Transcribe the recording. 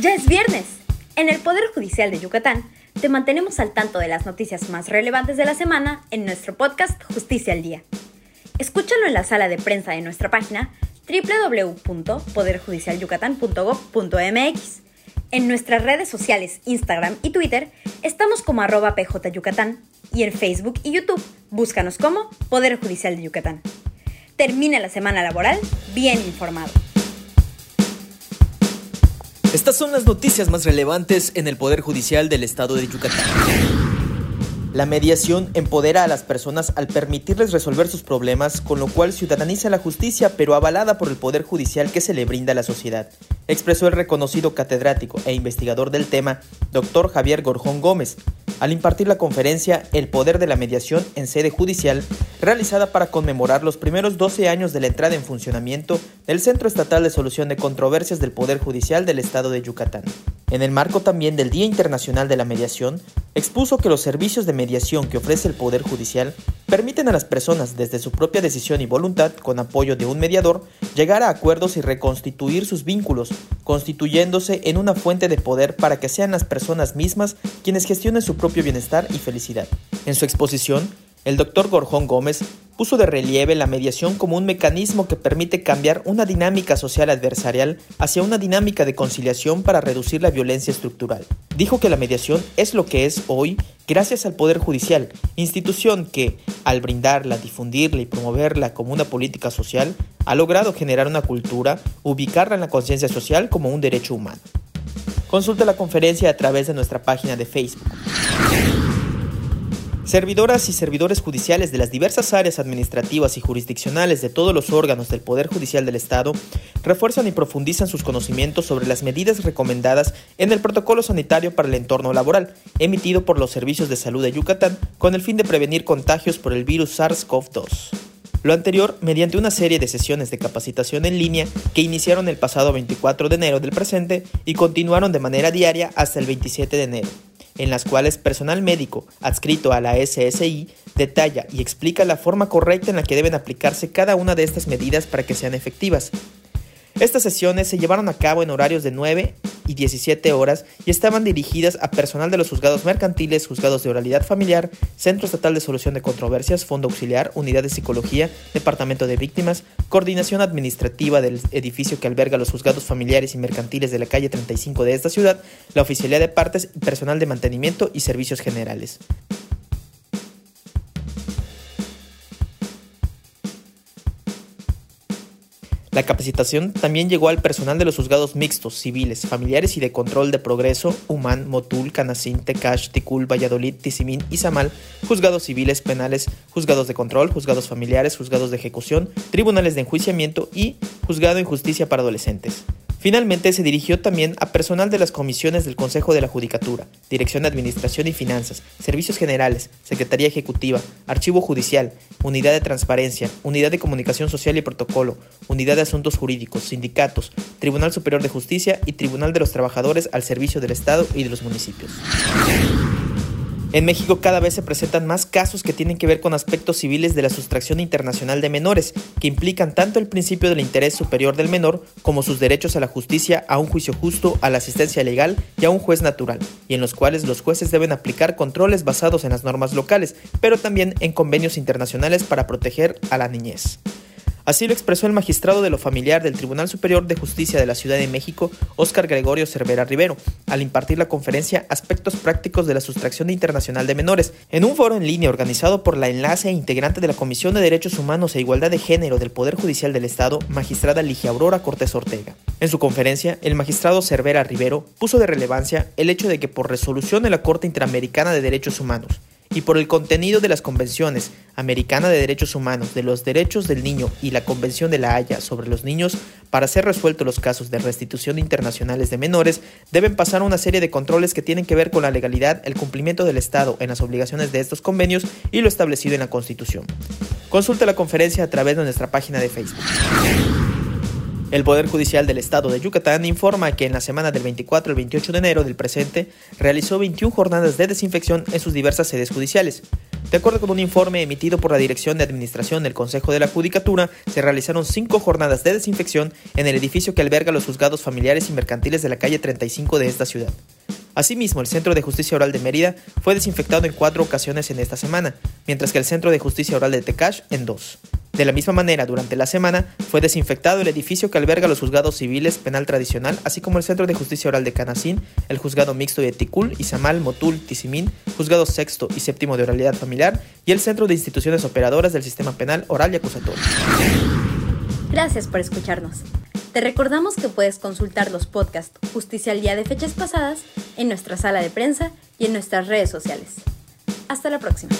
Ya es viernes. En el Poder Judicial de Yucatán te mantenemos al tanto de las noticias más relevantes de la semana en nuestro podcast Justicia al Día. Escúchalo en la sala de prensa de nuestra página www.poderjudicialyucatán.gov.mx. En nuestras redes sociales Instagram y Twitter estamos como arroba pjyucatán y en Facebook y YouTube búscanos como Poder Judicial de Yucatán. Termina la semana laboral bien informado. Estas son las noticias más relevantes en el Poder Judicial del Estado de Yucatán. La mediación empodera a las personas al permitirles resolver sus problemas, con lo cual ciudadaniza la justicia, pero avalada por el Poder Judicial que se le brinda a la sociedad, expresó el reconocido catedrático e investigador del tema, doctor Javier Gorjón Gómez, al impartir la conferencia El Poder de la Mediación en sede judicial, realizada para conmemorar los primeros 12 años de la entrada en funcionamiento del Centro Estatal de Solución de Controversias del Poder Judicial del Estado de Yucatán. En el marco también del Día Internacional de la Mediación, expuso que los servicios de mediación que ofrece el Poder Judicial permiten a las personas, desde su propia decisión y voluntad, con apoyo de un mediador, llegar a acuerdos y reconstituir sus vínculos, constituyéndose en una fuente de poder para que sean las personas mismas quienes gestionen su propio bienestar y felicidad. En su exposición, el doctor Gorjón Gómez puso de relieve la mediación como un mecanismo que permite cambiar una dinámica social adversarial hacia una dinámica de conciliación para reducir la violencia estructural. Dijo que la mediación es lo que es hoy gracias al Poder Judicial, institución que, al brindarla, difundirla y promoverla como una política social, ha logrado generar una cultura, ubicarla en la conciencia social como un derecho humano. Consulta la conferencia a través de nuestra página de Facebook. Servidoras y servidores judiciales de las diversas áreas administrativas y jurisdiccionales de todos los órganos del Poder Judicial del Estado refuerzan y profundizan sus conocimientos sobre las medidas recomendadas en el Protocolo Sanitario para el Entorno Laboral, emitido por los Servicios de Salud de Yucatán, con el fin de prevenir contagios por el virus SARS-CoV-2. Lo anterior mediante una serie de sesiones de capacitación en línea que iniciaron el pasado 24 de enero del presente y continuaron de manera diaria hasta el 27 de enero en las cuales personal médico adscrito a la SSI detalla y explica la forma correcta en la que deben aplicarse cada una de estas medidas para que sean efectivas. Estas sesiones se llevaron a cabo en horarios de 9 y 17 horas y estaban dirigidas a personal de los juzgados mercantiles, juzgados de oralidad familiar, Centro Estatal de Solución de Controversias, Fondo Auxiliar, Unidad de Psicología, Departamento de Víctimas, Coordinación Administrativa del edificio que alberga los juzgados familiares y mercantiles de la calle 35 de esta ciudad, la Oficialía de Partes y personal de mantenimiento y servicios generales. La capacitación también llegó al personal de los juzgados mixtos, civiles, familiares y de control de progreso, Humán, Motul, Canacín, Tecash, Ticul, Valladolid, Tizimín y Samal, juzgados civiles, penales, juzgados de control, juzgados familiares, juzgados de ejecución, tribunales de enjuiciamiento y juzgado en justicia para adolescentes. Finalmente se dirigió también a personal de las comisiones del Consejo de la Judicatura, Dirección de Administración y Finanzas, Servicios Generales, Secretaría Ejecutiva, Archivo Judicial, Unidad de Transparencia, Unidad de Comunicación Social y Protocolo, Unidad de Asuntos Jurídicos, Sindicatos, Tribunal Superior de Justicia y Tribunal de los Trabajadores al servicio del Estado y de los municipios. En México cada vez se presentan más casos que tienen que ver con aspectos civiles de la sustracción internacional de menores, que implican tanto el principio del interés superior del menor como sus derechos a la justicia, a un juicio justo, a la asistencia legal y a un juez natural, y en los cuales los jueces deben aplicar controles basados en las normas locales, pero también en convenios internacionales para proteger a la niñez. Así lo expresó el magistrado de lo familiar del Tribunal Superior de Justicia de la Ciudad de México, Óscar Gregorio Cervera Rivero, al impartir la conferencia Aspectos Prácticos de la Sustracción Internacional de Menores, en un foro en línea organizado por la enlace e integrante de la Comisión de Derechos Humanos e Igualdad de Género del Poder Judicial del Estado, magistrada Ligia Aurora Cortés Ortega. En su conferencia, el magistrado Cervera Rivero puso de relevancia el hecho de que por resolución de la Corte Interamericana de Derechos Humanos, y por el contenido de las convenciones Americana de Derechos Humanos de los Derechos del Niño y la Convención de la Haya sobre los niños, para ser resueltos los casos de restitución internacionales de menores, deben pasar una serie de controles que tienen que ver con la legalidad, el cumplimiento del Estado en las obligaciones de estos convenios y lo establecido en la Constitución. Consulte la conferencia a través de nuestra página de Facebook. El Poder Judicial del Estado de Yucatán informa que en la semana del 24 al 28 de enero del presente realizó 21 jornadas de desinfección en sus diversas sedes judiciales. De acuerdo con un informe emitido por la Dirección de Administración del Consejo de la Judicatura, se realizaron cinco jornadas de desinfección en el edificio que alberga los juzgados familiares y mercantiles de la calle 35 de esta ciudad. Asimismo, el Centro de Justicia Oral de Mérida fue desinfectado en cuatro ocasiones en esta semana, mientras que el Centro de Justicia Oral de Tecash en dos. De la misma manera, durante la semana fue desinfectado el edificio que alberga los juzgados civiles penal tradicional, así como el Centro de Justicia Oral de Canacín, el juzgado mixto de Ticul, Izamal, Motul, Tizimín, juzgado sexto y séptimo de oralidad familiar y el Centro de Instituciones Operadoras del Sistema Penal Oral y Acusatorio. Gracias por escucharnos. Te recordamos que puedes consultar los podcasts Justicia al Día de fechas pasadas en nuestra sala de prensa y en nuestras redes sociales. Hasta la próxima.